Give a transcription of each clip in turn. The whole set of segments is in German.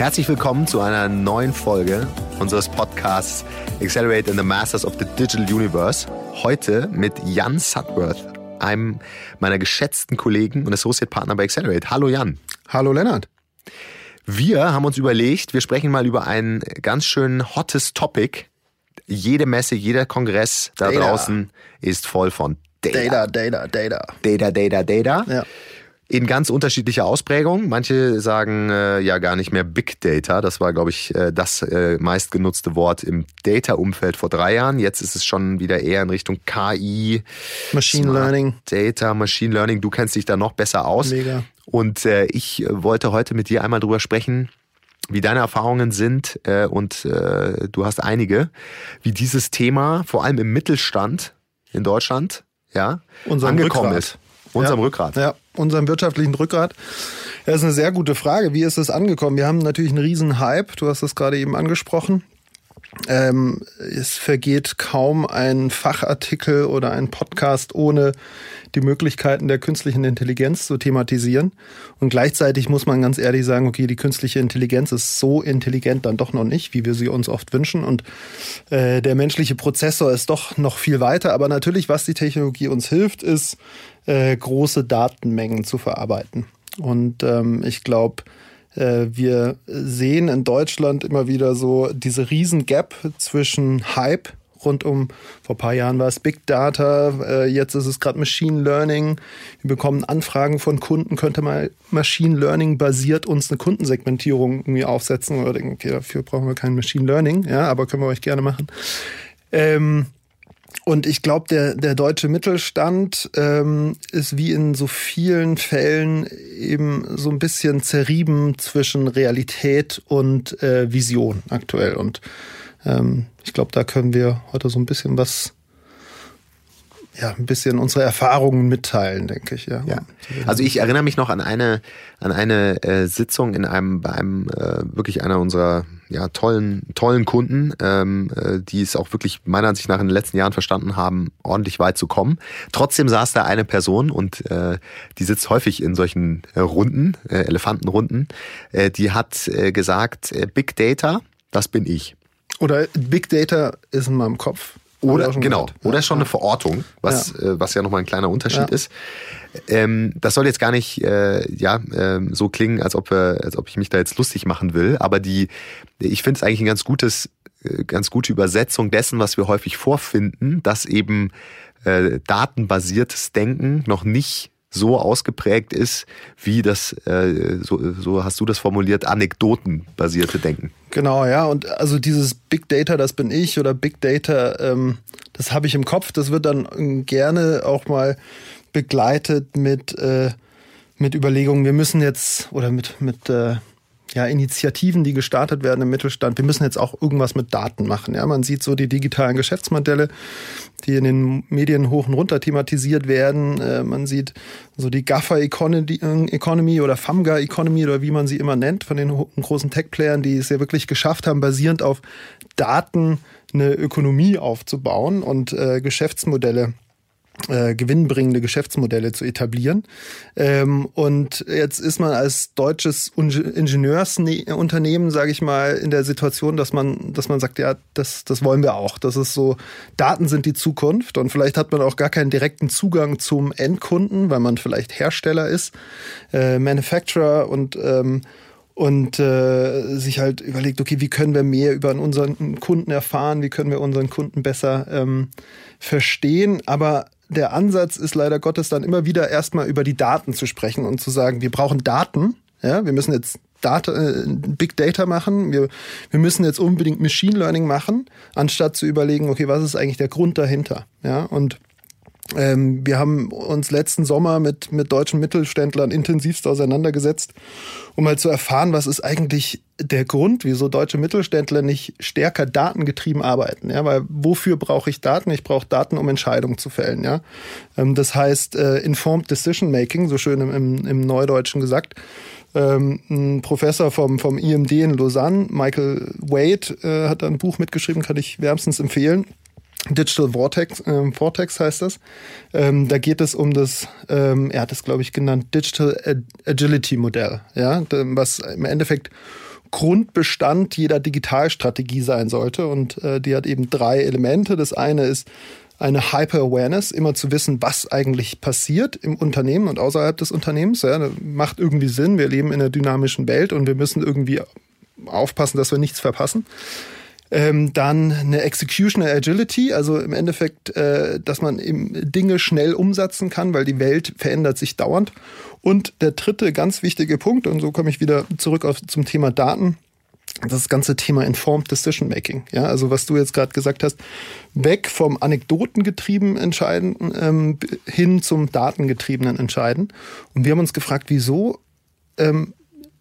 Herzlich willkommen zu einer neuen Folge unseres Podcasts Accelerate in the Masters of the Digital Universe. Heute mit Jan Sutworth, einem meiner geschätzten Kollegen und Associate Partner bei Accelerate. Hallo Jan. Hallo Lennart. Wir haben uns überlegt, wir sprechen mal über ein ganz schön hottes Topic. Jede Messe, jeder Kongress da Data. draußen ist voll von Data, Data, Data. Data, Data, Data. Ja. In ganz unterschiedlicher Ausprägung. Manche sagen äh, ja gar nicht mehr Big Data. Das war, glaube ich, äh, das äh, meistgenutzte Wort im Data-Umfeld vor drei Jahren. Jetzt ist es schon wieder eher in Richtung KI. Machine Smart Learning. Data, Machine Learning. Du kennst dich da noch besser aus. Mega. Und äh, ich wollte heute mit dir einmal drüber sprechen, wie deine Erfahrungen sind äh, und äh, du hast einige, wie dieses Thema vor allem im Mittelstand in Deutschland ja angekommen Rückgrat. ist. Unserem ja. Rückgrat. Ja, unserem wirtschaftlichen Rückgrat. Das ist eine sehr gute Frage. Wie ist es angekommen? Wir haben natürlich einen riesen Hype. Du hast das gerade eben angesprochen. Ähm, es vergeht kaum ein Fachartikel oder ein Podcast ohne die Möglichkeiten der künstlichen Intelligenz zu thematisieren. Und gleichzeitig muss man ganz ehrlich sagen, okay, die künstliche Intelligenz ist so intelligent dann doch noch nicht, wie wir sie uns oft wünschen. Und äh, der menschliche Prozessor ist doch noch viel weiter. Aber natürlich, was die Technologie uns hilft, ist, äh, große Datenmengen zu verarbeiten. Und ähm, ich glaube, wir sehen in Deutschland immer wieder so diese riesen Gap zwischen Hype rund um, vor ein paar Jahren war es Big Data, äh, jetzt ist es gerade Machine Learning. Wir bekommen Anfragen von Kunden, könnte mal Machine Learning basiert uns eine Kundensegmentierung irgendwie aufsetzen oder denken, okay, dafür brauchen wir kein Machine Learning, ja, aber können wir euch gerne machen. Ähm, und ich glaube, der, der deutsche Mittelstand ähm, ist wie in so vielen Fällen eben so ein bisschen zerrieben zwischen Realität und äh, Vision aktuell. Und ähm, ich glaube, da können wir heute so ein bisschen was, ja, ein bisschen unsere Erfahrungen mitteilen, denke ich. Ja. Ja. Also ich erinnere mich noch an eine an eine äh, Sitzung in einem bei einem äh, wirklich einer unserer ja tollen tollen Kunden, ähm, äh, die es auch wirklich meiner Ansicht nach in den letzten Jahren verstanden haben, ordentlich weit zu kommen. Trotzdem saß da eine Person und äh, die sitzt häufig in solchen äh, Runden, äh, Elefantenrunden. Äh, die hat äh, gesagt, äh, Big Data, das bin ich. Oder Big Data ist in meinem Kopf. Oder genau, gehört. oder schon eine Verortung, was ja, äh, was ja nochmal ein kleiner Unterschied ja. ist. Ähm, das soll jetzt gar nicht äh, ja ähm, so klingen, als ob wir, als ob ich mich da jetzt lustig machen will, aber die, ich finde es eigentlich ein ganz gutes, äh, ganz gute Übersetzung dessen, was wir häufig vorfinden, dass eben äh, datenbasiertes Denken noch nicht so ausgeprägt ist, wie das, äh, so, so hast du das formuliert, anekdotenbasierte Denken. Genau, ja. Und also dieses Big Data, das bin ich oder Big Data, ähm, das habe ich im Kopf. Das wird dann gerne auch mal begleitet mit, äh, mit Überlegungen, wir müssen jetzt oder mit, mit äh, ja, Initiativen, die gestartet werden im Mittelstand. Wir müssen jetzt auch irgendwas mit Daten machen. Ja, man sieht so die digitalen Geschäftsmodelle, die in den Medien hoch und runter thematisiert werden. Äh, man sieht so die Gaffer Economy oder FAMGA Economy oder wie man sie immer nennt von den großen Tech-Playern, die es ja wirklich geschafft haben, basierend auf Daten eine Ökonomie aufzubauen und äh, Geschäftsmodelle äh, gewinnbringende Geschäftsmodelle zu etablieren. Ähm, und jetzt ist man als deutsches Ingenieursunternehmen, sage ich mal, in der Situation, dass man, dass man sagt, ja, das, das wollen wir auch. Das ist so, Daten sind die Zukunft und vielleicht hat man auch gar keinen direkten Zugang zum Endkunden, weil man vielleicht Hersteller ist, äh, Manufacturer und ähm, und äh, sich halt überlegt, okay, wie können wir mehr über unseren Kunden erfahren, wie können wir unseren Kunden besser ähm, verstehen, aber der Ansatz ist leider Gottes dann immer wieder erstmal über die Daten zu sprechen und zu sagen, wir brauchen Daten, ja, wir müssen jetzt Data, äh, Big Data machen, wir, wir müssen jetzt unbedingt Machine Learning machen, anstatt zu überlegen, okay, was ist eigentlich der Grund dahinter, ja, und ähm, wir haben uns letzten Sommer mit, mit deutschen Mittelständlern intensivst auseinandergesetzt, um mal zu erfahren, was ist eigentlich der Grund, wieso deutsche Mittelständler nicht stärker datengetrieben arbeiten. Ja, weil wofür brauche ich Daten? Ich brauche Daten, um Entscheidungen zu fällen. Ja, ähm, das heißt äh, informed decision making, so schön im, im, im Neudeutschen gesagt. Ähm, ein Professor vom, vom IMD in Lausanne, Michael Wade, äh, hat ein Buch mitgeschrieben, kann ich wärmstens empfehlen. Digital Vortex, äh, Vortex heißt das. Ähm, da geht es um das, ähm, er hat es glaube ich genannt, Digital Agility Modell, ja, was im Endeffekt Grundbestand jeder Digitalstrategie sein sollte. Und äh, die hat eben drei Elemente. Das eine ist eine Hyper-Awareness, immer zu wissen, was eigentlich passiert im Unternehmen und außerhalb des Unternehmens. Ja, macht irgendwie Sinn. Wir leben in einer dynamischen Welt und wir müssen irgendwie aufpassen, dass wir nichts verpassen. Ähm, dann eine Executional Agility, also im Endeffekt, äh, dass man eben Dinge schnell umsetzen kann, weil die Welt verändert sich dauernd. Und der dritte ganz wichtige Punkt, und so komme ich wieder zurück auf, zum Thema Daten, das ganze Thema Informed Decision Making. Ja, also was du jetzt gerade gesagt hast, weg vom anekdotengetriebenen Entscheiden ähm, hin zum datengetriebenen Entscheiden. Und wir haben uns gefragt, wieso ähm,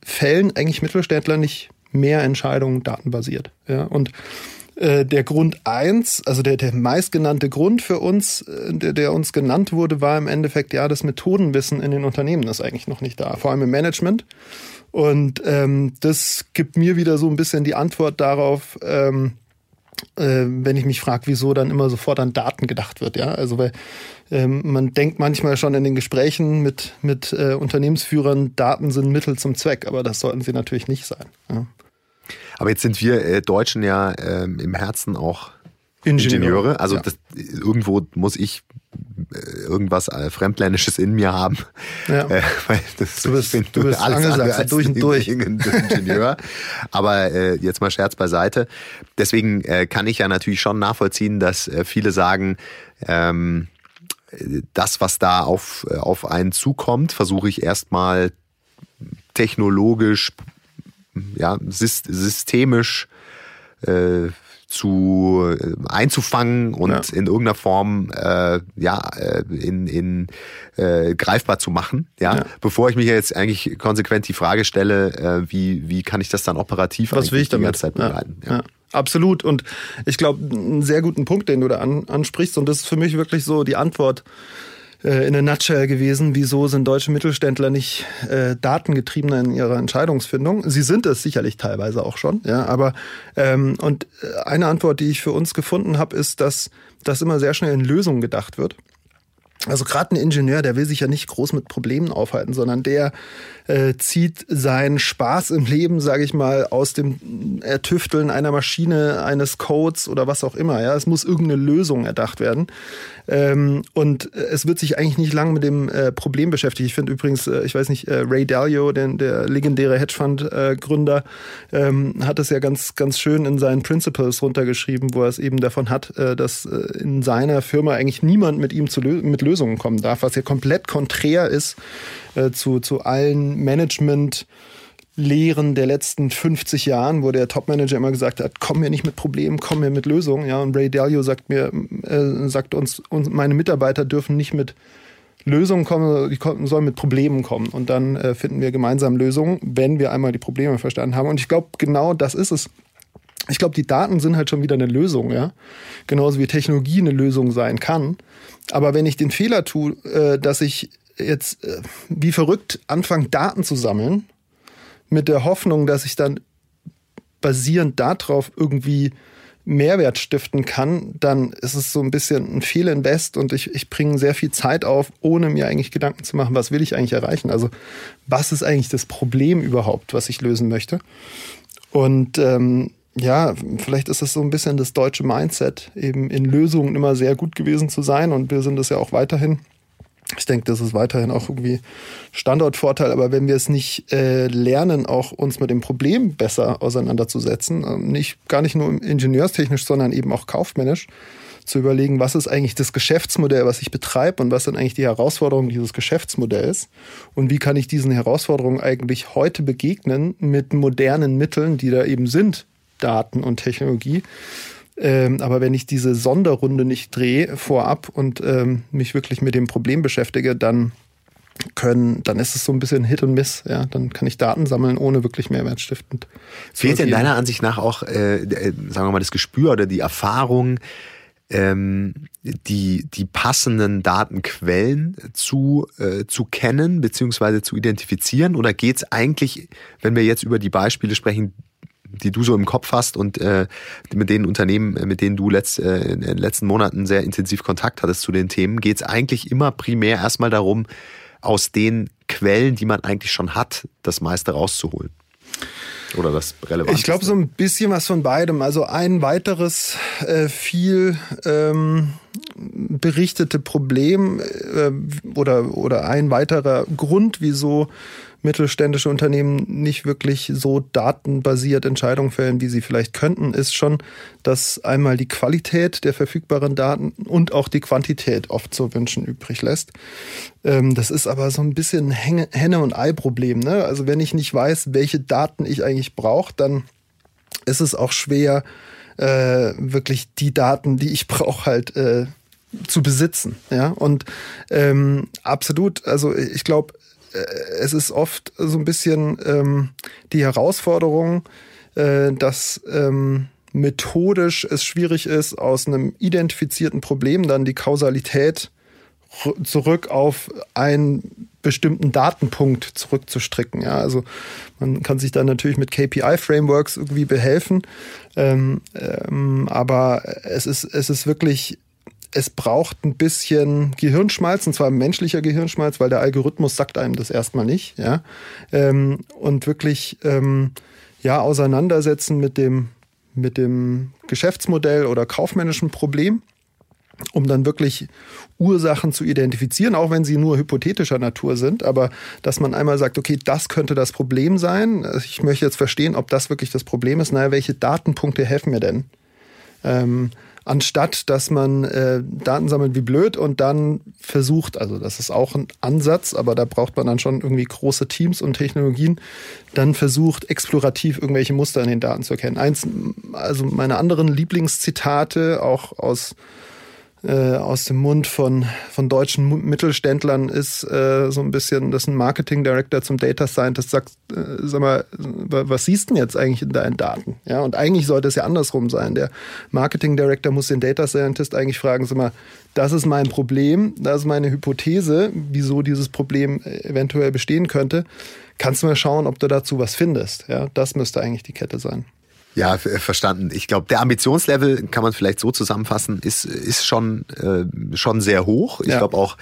fällen eigentlich Mittelständler nicht mehr Entscheidungen datenbasiert. Ja, und äh, der Grund eins, also der, der meistgenannte Grund für uns, äh, der, der uns genannt wurde, war im Endeffekt, ja, das Methodenwissen in den Unternehmen ist eigentlich noch nicht da, vor allem im Management. Und ähm, das gibt mir wieder so ein bisschen die Antwort darauf, ähm, äh, wenn ich mich frage, wieso dann immer sofort an Daten gedacht wird. Ja, also weil ähm, man denkt manchmal schon in den Gesprächen mit mit äh, Unternehmensführern, Daten sind Mittel zum Zweck, aber das sollten sie natürlich nicht sein. Ja. Aber jetzt sind wir äh, Deutschen ja ähm, im Herzen auch Ingenieure. Ingenieure. Also ja. das, irgendwo muss ich äh, irgendwas äh, Fremdländisches in mir haben. Ja. Äh, weil das, du bist, ich bin du bist alles als durch und durch. Ingenieur. Aber äh, jetzt mal Scherz beiseite. Deswegen äh, kann ich ja natürlich schon nachvollziehen, dass äh, viele sagen, ähm, das, was da auf, auf einen zukommt, versuche ich erstmal technologisch, ja, systemisch äh, zu äh, einzufangen und ja. in irgendeiner Form äh, ja äh, in, in äh, greifbar zu machen, ja? ja? Bevor ich mich jetzt eigentlich konsequent die Frage stelle, äh, wie wie kann ich das dann operativ Was will ich damit? die ganze Zeit begleiten? Ja. ja. Absolut. Und ich glaube, einen sehr guten Punkt, den du da an, ansprichst, und das ist für mich wirklich so die Antwort äh, in a nutshell gewesen, wieso sind deutsche Mittelständler nicht äh, datengetriebener in ihrer Entscheidungsfindung. Sie sind es sicherlich teilweise auch schon, ja, aber ähm, und äh, eine Antwort, die ich für uns gefunden habe, ist, dass das immer sehr schnell in Lösungen gedacht wird. Also gerade ein Ingenieur, der will sich ja nicht groß mit Problemen aufhalten, sondern der äh, zieht seinen Spaß im Leben, sage ich mal, aus dem Ertüfteln einer Maschine, eines Codes oder was auch immer. Ja, es muss irgendeine Lösung erdacht werden. Ähm, und es wird sich eigentlich nicht lange mit dem äh, Problem beschäftigt. Ich finde übrigens, äh, ich weiß nicht, äh, Ray Dalio, den, der legendäre Hedgefund-Gründer, ähm, hat es ja ganz, ganz schön in seinen Principles runtergeschrieben, wo er es eben davon hat, äh, dass äh, in seiner Firma eigentlich niemand mit ihm zu lö mit Lösungen kommen darf, was ja komplett konträr ist äh, zu, zu allen Management- Lehren der letzten 50 Jahren, wo der Topmanager immer gesagt hat, komm mir nicht mit Problemen, komm mir mit Lösungen. Ja, und Ray Dalio sagt mir, äh, sagt uns, uns, meine Mitarbeiter dürfen nicht mit Lösungen kommen, die sollen mit Problemen kommen. Und dann äh, finden wir gemeinsam Lösungen, wenn wir einmal die Probleme verstanden haben. Und ich glaube, genau das ist es. Ich glaube, die Daten sind halt schon wieder eine Lösung, ja. Genauso wie Technologie eine Lösung sein kann. Aber wenn ich den Fehler tue, äh, dass ich jetzt äh, wie verrückt anfange, Daten zu sammeln, mit der Hoffnung, dass ich dann basierend darauf irgendwie Mehrwert stiften kann, dann ist es so ein bisschen ein Fehlinvest und ich, ich bringe sehr viel Zeit auf, ohne mir eigentlich Gedanken zu machen, was will ich eigentlich erreichen? Also was ist eigentlich das Problem überhaupt, was ich lösen möchte? Und ähm, ja, vielleicht ist das so ein bisschen das deutsche Mindset, eben in Lösungen immer sehr gut gewesen zu sein und wir sind es ja auch weiterhin. Ich denke, das ist weiterhin auch irgendwie Standortvorteil, aber wenn wir es nicht äh, lernen, auch uns mit dem Problem besser auseinanderzusetzen, äh, nicht gar nicht nur ingenieurstechnisch, sondern eben auch kaufmännisch, zu überlegen, was ist eigentlich das Geschäftsmodell, was ich betreibe und was sind eigentlich die Herausforderungen dieses Geschäftsmodells und wie kann ich diesen Herausforderungen eigentlich heute begegnen mit modernen Mitteln, die da eben sind, Daten und Technologie ähm, aber wenn ich diese Sonderrunde nicht drehe vorab und ähm, mich wirklich mit dem Problem beschäftige, dann können, dann ist es so ein bisschen Hit und Miss. Ja, dann kann ich Daten sammeln, ohne wirklich mehrwertstiftend. Fehlt in deiner Ansicht nach auch, äh, äh, sagen wir mal, das Gespür oder die Erfahrung, ähm, die, die passenden Datenquellen zu, äh, zu kennen bzw. zu identifizieren? Oder geht es eigentlich, wenn wir jetzt über die Beispiele sprechen, die du so im Kopf hast und äh, mit den Unternehmen, äh, mit denen du letzt, äh, in den letzten Monaten sehr intensiv Kontakt hattest zu den Themen, geht es eigentlich immer primär erstmal darum, aus den Quellen, die man eigentlich schon hat, das meiste rauszuholen. Oder das relevant? Ich glaube so ein bisschen was von beidem. Also ein weiteres äh, viel ähm, berichtete Problem äh, oder, oder ein weiterer Grund, wieso mittelständische Unternehmen nicht wirklich so datenbasiert Entscheidungen fällen, wie sie vielleicht könnten, ist schon, dass einmal die Qualität der verfügbaren Daten und auch die Quantität oft zu wünschen übrig lässt. Ähm, das ist aber so ein bisschen Henne- und Ei-Problem. Ne? Also wenn ich nicht weiß, welche Daten ich eigentlich brauche, dann ist es auch schwer, äh, wirklich die Daten, die ich brauche, halt äh, zu besitzen. Ja, und ähm, absolut, also ich glaube, es ist oft so ein bisschen ähm, die Herausforderung, äh, dass ähm, methodisch es schwierig ist, aus einem identifizierten Problem dann die Kausalität zurück auf einen bestimmten Datenpunkt zurückzustricken. Ja, also man kann sich dann natürlich mit KPI-Frameworks irgendwie behelfen, ähm, ähm, aber es ist, es ist wirklich es braucht ein bisschen Gehirnschmalz, und zwar menschlicher Gehirnschmalz, weil der Algorithmus sagt einem das erstmal nicht, ja. Ähm, und wirklich ähm, ja auseinandersetzen mit dem mit dem Geschäftsmodell oder kaufmännischen Problem, um dann wirklich Ursachen zu identifizieren, auch wenn sie nur hypothetischer Natur sind, aber dass man einmal sagt, okay, das könnte das Problem sein. Ich möchte jetzt verstehen, ob das wirklich das Problem ist. Naja, welche Datenpunkte helfen mir denn? Ähm, anstatt dass man äh, Daten sammelt wie blöd und dann versucht, also das ist auch ein Ansatz, aber da braucht man dann schon irgendwie große Teams und Technologien, dann versucht explorativ irgendwelche Muster in den Daten zu erkennen. Eins, also meine anderen Lieblingszitate, auch aus äh, aus dem Mund von, von deutschen Mittelständlern ist äh, so ein bisschen, dass ein Marketing Director zum Data Scientist sagt, äh, sag mal, was siehst du denn jetzt eigentlich in deinen Daten? Ja, und eigentlich sollte es ja andersrum sein. Der Marketing Director muss den Data Scientist eigentlich fragen, sag mal, das ist mein Problem, das ist meine Hypothese, wieso dieses Problem eventuell bestehen könnte. Kannst du mal schauen, ob du dazu was findest? Ja, das müsste eigentlich die Kette sein. Ja, verstanden. Ich glaube, der Ambitionslevel kann man vielleicht so zusammenfassen, ist, ist schon, äh, schon sehr hoch. Ich ja. glaube auch,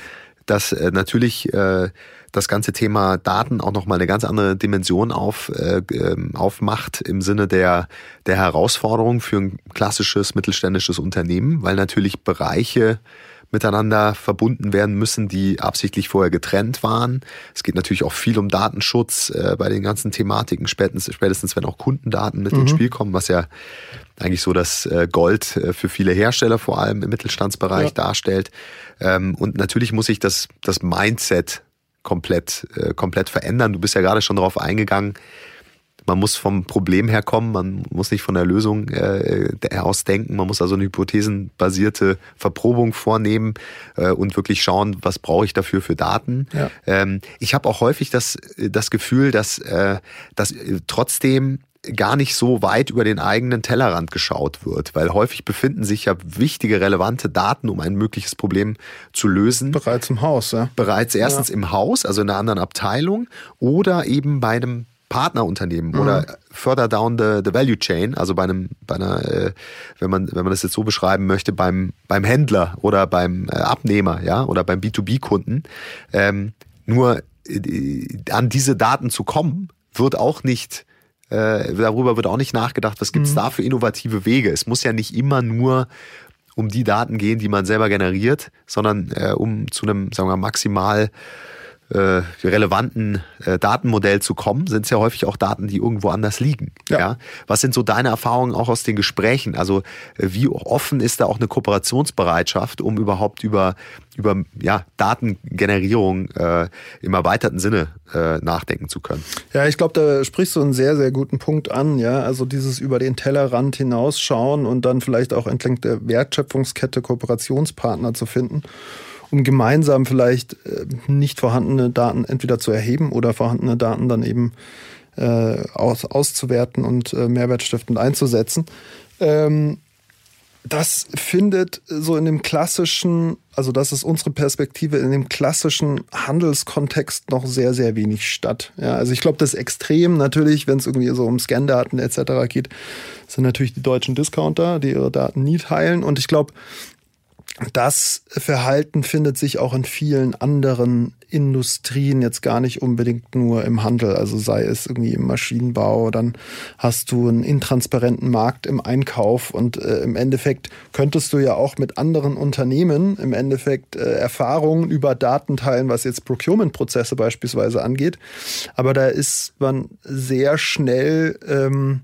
dass äh, natürlich äh, das ganze Thema Daten auch nochmal eine ganz andere Dimension auf, äh, ähm, aufmacht im Sinne der, der Herausforderung für ein klassisches mittelständisches Unternehmen, weil natürlich Bereiche miteinander verbunden werden müssen, die absichtlich vorher getrennt waren. Es geht natürlich auch viel um Datenschutz äh, bei den ganzen Thematiken, spätestens, spätestens wenn auch Kundendaten mit mhm. ins Spiel kommen, was ja eigentlich so das äh, Gold äh, für viele Hersteller vor allem im Mittelstandsbereich ja. darstellt. Ähm, und natürlich muss sich das, das Mindset komplett, äh, komplett verändern. Du bist ja gerade schon darauf eingegangen, man muss vom Problem herkommen, man muss nicht von der Lösung äh, ausdenken, man muss also eine hypothesenbasierte Verprobung vornehmen äh, und wirklich schauen, was brauche ich dafür für Daten. Ja. Ähm, ich habe auch häufig das, das Gefühl, dass, äh, dass trotzdem gar nicht so weit über den eigenen Tellerrand geschaut wird, weil häufig befinden sich ja wichtige, relevante Daten, um ein mögliches Problem zu lösen. Bereits im Haus, ja. Bereits erstens ja. im Haus, also in einer anderen Abteilung, oder eben bei einem Partnerunternehmen mhm. oder further down the, the value chain, also bei einem, bei einer, äh, wenn man, wenn man das jetzt so beschreiben möchte, beim, beim Händler oder beim äh, Abnehmer, ja, oder beim B2B-Kunden. Ähm, nur äh, an diese Daten zu kommen, wird auch nicht äh, darüber wird auch nicht nachgedacht, was gibt's mhm. da für innovative Wege. Es muss ja nicht immer nur um die Daten gehen, die man selber generiert, sondern äh, um zu einem, sagen wir mal, maximal äh, relevanten äh, Datenmodell zu kommen, sind es ja häufig auch Daten, die irgendwo anders liegen. Ja. ja. Was sind so deine Erfahrungen auch aus den Gesprächen? Also äh, wie offen ist da auch eine Kooperationsbereitschaft, um überhaupt über über ja, Datengenerierung äh, im erweiterten Sinne äh, nachdenken zu können. Ja, ich glaube, da sprichst du einen sehr, sehr guten Punkt an. Ja, also dieses über den Tellerrand hinausschauen und dann vielleicht auch entlang der Wertschöpfungskette Kooperationspartner zu finden um gemeinsam vielleicht äh, nicht vorhandene Daten entweder zu erheben oder vorhandene Daten dann eben äh, aus, auszuwerten und äh, mehrwertstiftend einzusetzen. Ähm, das findet so in dem klassischen, also das ist unsere Perspektive, in dem klassischen Handelskontext noch sehr, sehr wenig statt. Ja, also ich glaube, das Extrem natürlich, wenn es irgendwie so um Scandaten etc. geht, sind natürlich die deutschen Discounter, die ihre Daten nie teilen. Und ich glaube, das Verhalten findet sich auch in vielen anderen Industrien, jetzt gar nicht unbedingt nur im Handel, also sei es irgendwie im Maschinenbau, dann hast du einen intransparenten Markt im Einkauf und äh, im Endeffekt könntest du ja auch mit anderen Unternehmen im Endeffekt äh, Erfahrungen über Daten teilen, was jetzt Procurement-Prozesse beispielsweise angeht. Aber da ist man sehr schnell ähm,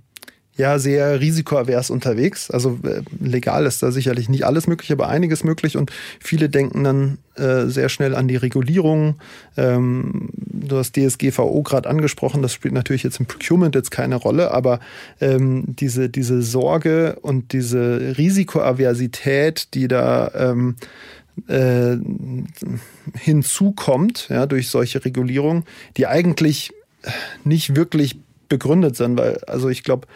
ja sehr risikoavers unterwegs. Also äh, legal ist da sicherlich nicht alles möglich, aber einiges möglich und viele denken dann äh, sehr schnell an die Regulierung. Ähm, du hast DSGVO gerade angesprochen, das spielt natürlich jetzt im Procurement jetzt keine Rolle, aber ähm, diese, diese Sorge und diese Risikoaversität, die da ähm, äh, hinzukommt, ja, durch solche Regulierungen, die eigentlich nicht wirklich begründet sind, weil, also ich glaube,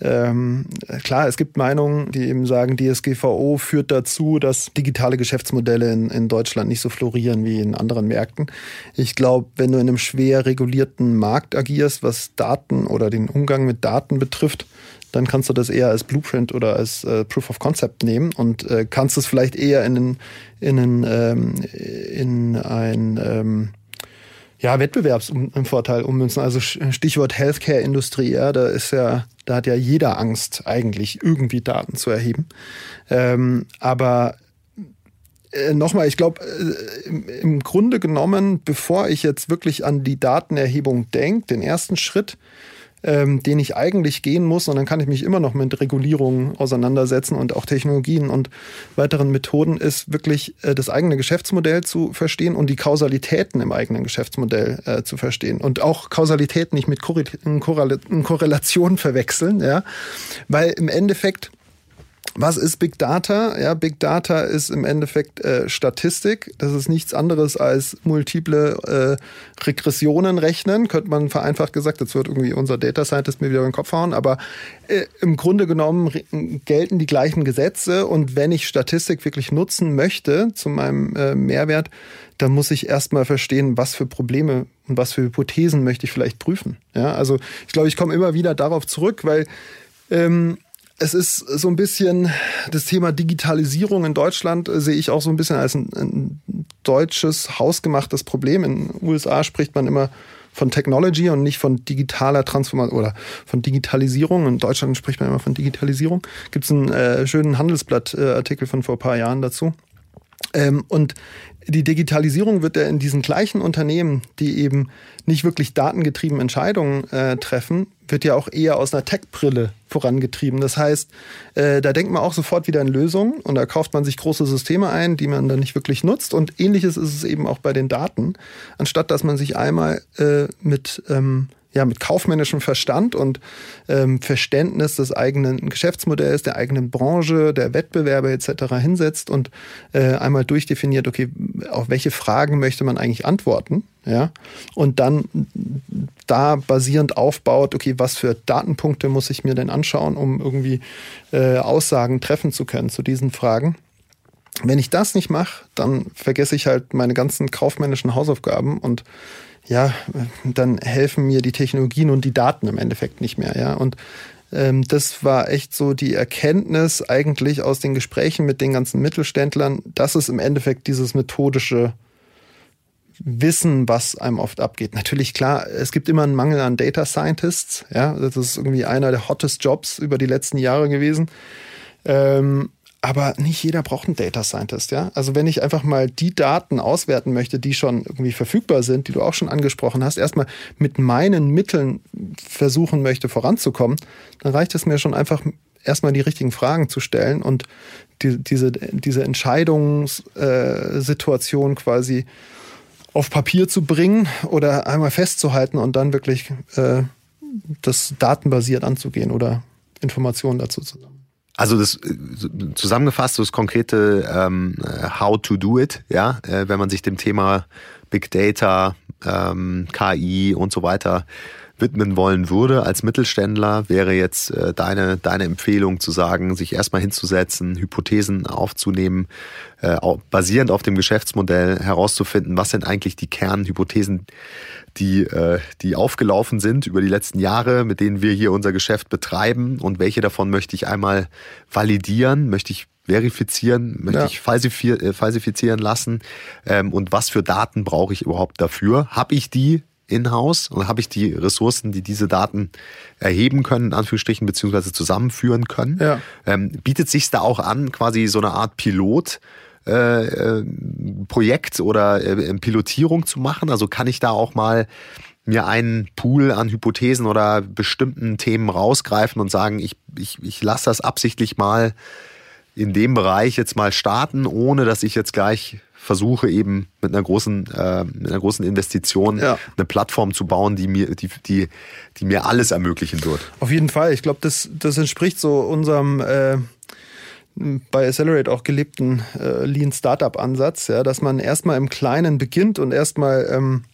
ähm, klar, es gibt Meinungen, die eben sagen, DSGVO führt dazu, dass digitale Geschäftsmodelle in, in Deutschland nicht so florieren wie in anderen Märkten. Ich glaube, wenn du in einem schwer regulierten Markt agierst, was Daten oder den Umgang mit Daten betrifft, dann kannst du das eher als Blueprint oder als äh, Proof of Concept nehmen und äh, kannst es vielleicht eher in, in, in, ähm, in ein ähm, ja, Wettbewerbsvorteil ummünzen. Also Stichwort Healthcare-Industrie, ja, da ist ja, da hat ja jeder Angst, eigentlich irgendwie Daten zu erheben. Ähm, aber äh, nochmal, ich glaube, äh, im, im, Grunde genommen, bevor ich jetzt wirklich an die Datenerhebung denke, den ersten Schritt, ähm, den ich eigentlich gehen muss. Und dann kann ich mich immer noch mit Regulierungen auseinandersetzen und auch Technologien und weiteren Methoden ist wirklich äh, das eigene Geschäftsmodell zu verstehen und die Kausalitäten im eigenen Geschäftsmodell äh, zu verstehen. Und auch Kausalitäten nicht mit Korrelation verwechseln, ja. Weil im Endeffekt was ist Big Data? Ja, Big Data ist im Endeffekt äh, Statistik. Das ist nichts anderes als multiple äh, Regressionen rechnen, könnte man vereinfacht gesagt. Jetzt wird irgendwie unser Data Scientist mir wieder in den Kopf hauen. Aber äh, im Grunde genommen gelten die gleichen Gesetze. Und wenn ich Statistik wirklich nutzen möchte zu meinem äh, Mehrwert, dann muss ich erstmal verstehen, was für Probleme und was für Hypothesen möchte ich vielleicht prüfen. Ja, also ich glaube, ich komme immer wieder darauf zurück, weil ähm, es ist so ein bisschen das Thema Digitalisierung in Deutschland äh, sehe ich auch so ein bisschen als ein, ein deutsches hausgemachtes Problem. In den USA spricht man immer von Technology und nicht von digitaler Transformation oder von Digitalisierung. In Deutschland spricht man immer von Digitalisierung. Gibt es einen äh, schönen Handelsblatt-Artikel von vor ein paar Jahren dazu. Ähm, und die Digitalisierung wird ja in diesen gleichen Unternehmen, die eben nicht wirklich datengetrieben Entscheidungen äh, treffen, wird ja auch eher aus einer Tech-Brille vorangetrieben. Das heißt, äh, da denkt man auch sofort wieder in Lösungen und da kauft man sich große Systeme ein, die man dann nicht wirklich nutzt. Und ähnliches ist es eben auch bei den Daten. Anstatt dass man sich einmal äh, mit ähm, ja, mit kaufmännischem Verstand und ähm, Verständnis des eigenen Geschäftsmodells, der eigenen Branche, der Wettbewerbe etc. hinsetzt und äh, einmal durchdefiniert, okay, auf welche Fragen möchte man eigentlich antworten, ja, und dann da basierend aufbaut, okay, was für Datenpunkte muss ich mir denn anschauen, um irgendwie äh, Aussagen treffen zu können zu diesen Fragen. Wenn ich das nicht mache, dann vergesse ich halt meine ganzen kaufmännischen Hausaufgaben und ja, dann helfen mir die Technologien und die Daten im Endeffekt nicht mehr, ja. Und ähm, das war echt so die Erkenntnis eigentlich aus den Gesprächen mit den ganzen Mittelständlern, dass es im Endeffekt dieses methodische Wissen, was einem oft abgeht. Natürlich, klar, es gibt immer einen Mangel an Data Scientists, ja. Das ist irgendwie einer der hottest Jobs über die letzten Jahre gewesen. Ähm, aber nicht jeder braucht einen Data Scientist, ja. Also wenn ich einfach mal die Daten auswerten möchte, die schon irgendwie verfügbar sind, die du auch schon angesprochen hast, erstmal mit meinen Mitteln versuchen möchte voranzukommen, dann reicht es mir schon einfach erstmal die richtigen Fragen zu stellen und die, diese, diese Entscheidungssituation quasi auf Papier zu bringen oder einmal festzuhalten und dann wirklich äh, das datenbasiert anzugehen oder Informationen dazu zu sammeln. Also das äh, zusammengefasst, das konkrete ähm, How to do it, ja, äh, wenn man sich dem Thema Big Data, ähm, KI und so weiter widmen wollen würde als Mittelständler, wäre jetzt äh, deine, deine Empfehlung zu sagen, sich erstmal hinzusetzen, Hypothesen aufzunehmen, äh, basierend auf dem Geschäftsmodell herauszufinden, was sind eigentlich die Kernhypothesen, die, äh, die aufgelaufen sind über die letzten Jahre, mit denen wir hier unser Geschäft betreiben und welche davon möchte ich einmal validieren, möchte ich verifizieren, möchte ja. ich äh, falsifizieren lassen ähm, und was für Daten brauche ich überhaupt dafür? Habe ich die in-house und habe ich die Ressourcen, die diese Daten erheben können, in Anführungsstrichen, beziehungsweise zusammenführen können? Ja. Ähm, bietet sich da auch an, quasi so eine Art Pilot äh, äh, Projekt oder äh, Pilotierung zu machen? Also kann ich da auch mal mir einen Pool an Hypothesen oder bestimmten Themen rausgreifen und sagen, ich, ich, ich lasse das absichtlich mal in dem Bereich jetzt mal starten, ohne dass ich jetzt gleich versuche eben mit einer großen, äh, mit einer großen Investition ja. eine Plattform zu bauen, die mir, die, die, die mir alles ermöglichen wird. Auf jeden Fall. Ich glaube, das, das entspricht so unserem äh, bei Accelerate auch gelebten äh, Lean Startup Ansatz, ja, dass man erstmal im Kleinen beginnt und erstmal ähm,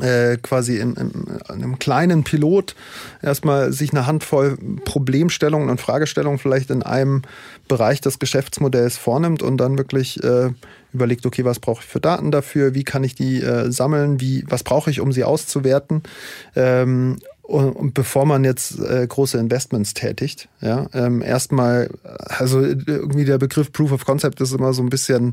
äh, quasi in, in, einem kleinen Pilot erstmal sich eine Handvoll Problemstellungen und Fragestellungen vielleicht in einem Bereich des Geschäftsmodells vornimmt und dann wirklich äh, überlegt, okay, was brauche ich für Daten dafür, wie kann ich die äh, sammeln, wie, was brauche ich, um sie auszuwerten. Ähm, und, und, bevor man jetzt äh, große Investments tätigt, ja, ähm, erstmal, also irgendwie der Begriff Proof of Concept ist immer so ein bisschen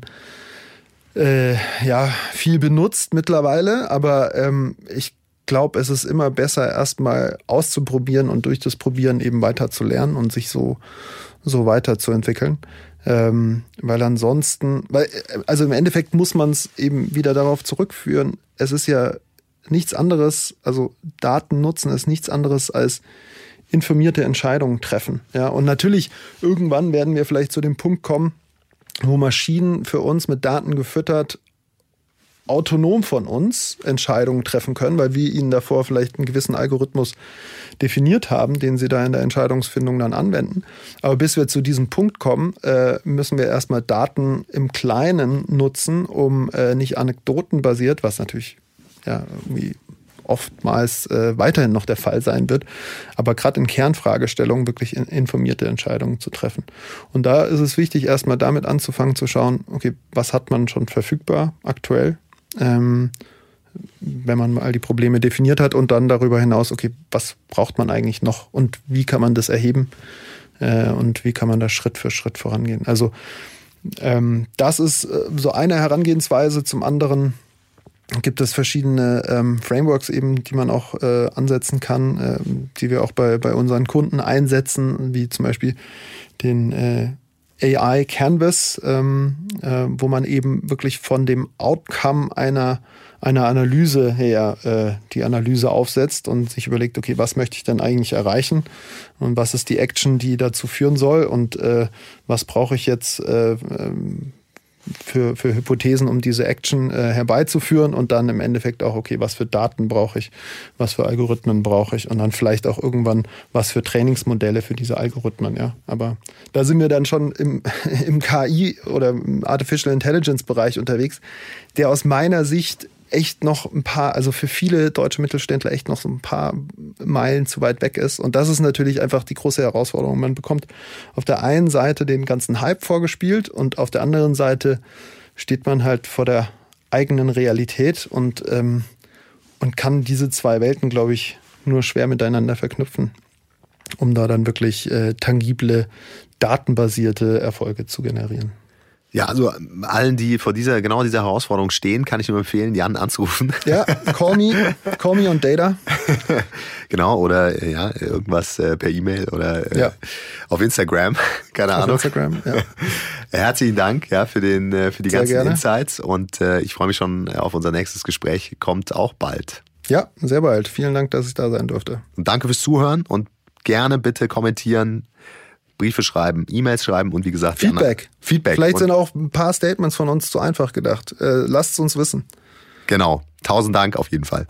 äh, ja, viel benutzt mittlerweile, aber ähm, ich glaube, es ist immer besser, erstmal auszuprobieren und durch das Probieren eben weiter zu lernen und sich so, so weiterzuentwickeln. Ähm, weil ansonsten, weil, also im Endeffekt muss man es eben wieder darauf zurückführen, es ist ja nichts anderes, also Daten nutzen ist nichts anderes als informierte Entscheidungen treffen. Ja, und natürlich irgendwann werden wir vielleicht zu dem Punkt kommen, wo Maschinen für uns mit Daten gefüttert autonom von uns Entscheidungen treffen können, weil wir ihnen davor vielleicht einen gewissen Algorithmus definiert haben, den sie da in der Entscheidungsfindung dann anwenden. Aber bis wir zu diesem Punkt kommen, äh, müssen wir erstmal Daten im Kleinen nutzen, um äh, nicht anekdotenbasiert, was natürlich ja irgendwie oftmals äh, weiterhin noch der Fall sein wird, aber gerade in Kernfragestellungen wirklich in, informierte Entscheidungen zu treffen. Und da ist es wichtig, erstmal damit anzufangen zu schauen, okay, was hat man schon verfügbar aktuell? Ähm, wenn man all die Probleme definiert hat und dann darüber hinaus, okay, was braucht man eigentlich noch und wie kann man das erheben äh, und wie kann man da Schritt für Schritt vorangehen. Also ähm, das ist äh, so eine Herangehensweise. Zum anderen gibt es verschiedene ähm, Frameworks eben, die man auch äh, ansetzen kann, äh, die wir auch bei, bei unseren Kunden einsetzen, wie zum Beispiel den äh, AI Canvas, ähm, äh, wo man eben wirklich von dem Outcome einer, einer Analyse her äh, die Analyse aufsetzt und sich überlegt, okay, was möchte ich denn eigentlich erreichen und was ist die Action, die dazu führen soll und äh, was brauche ich jetzt äh, ähm, für, für Hypothesen, um diese Action äh, herbeizuführen und dann im Endeffekt auch, okay, was für Daten brauche ich, was für Algorithmen brauche ich und dann vielleicht auch irgendwann, was für Trainingsmodelle für diese Algorithmen, ja. Aber da sind wir dann schon im, im KI oder im Artificial Intelligence Bereich unterwegs, der aus meiner Sicht echt noch ein paar, also für viele deutsche Mittelständler echt noch so ein paar Meilen zu weit weg ist. Und das ist natürlich einfach die große Herausforderung. Man bekommt auf der einen Seite den ganzen Hype vorgespielt und auf der anderen Seite steht man halt vor der eigenen Realität und, ähm, und kann diese zwei Welten, glaube ich, nur schwer miteinander verknüpfen, um da dann wirklich äh, tangible, datenbasierte Erfolge zu generieren. Ja, also allen, die vor dieser, genau dieser Herausforderung stehen, kann ich nur empfehlen, Jan anzurufen. Ja, call me, call me on data. genau, oder ja, irgendwas äh, per E-Mail oder äh, ja. auf Instagram, keine auf Ahnung. Instagram, ja. Herzlichen Dank ja, für, den, äh, für die Sehr ganzen gerne. Insights und äh, ich freue mich schon auf unser nächstes Gespräch. Kommt auch bald. Ja, sehr bald. Vielen Dank, dass ich da sein durfte. Und danke fürs Zuhören und gerne bitte kommentieren, Briefe schreiben, E-Mails schreiben und wie gesagt Feedback. Feedback. Vielleicht sind auch ein paar Statements von uns zu einfach gedacht. Äh, lasst es uns wissen. Genau. Tausend Dank auf jeden Fall.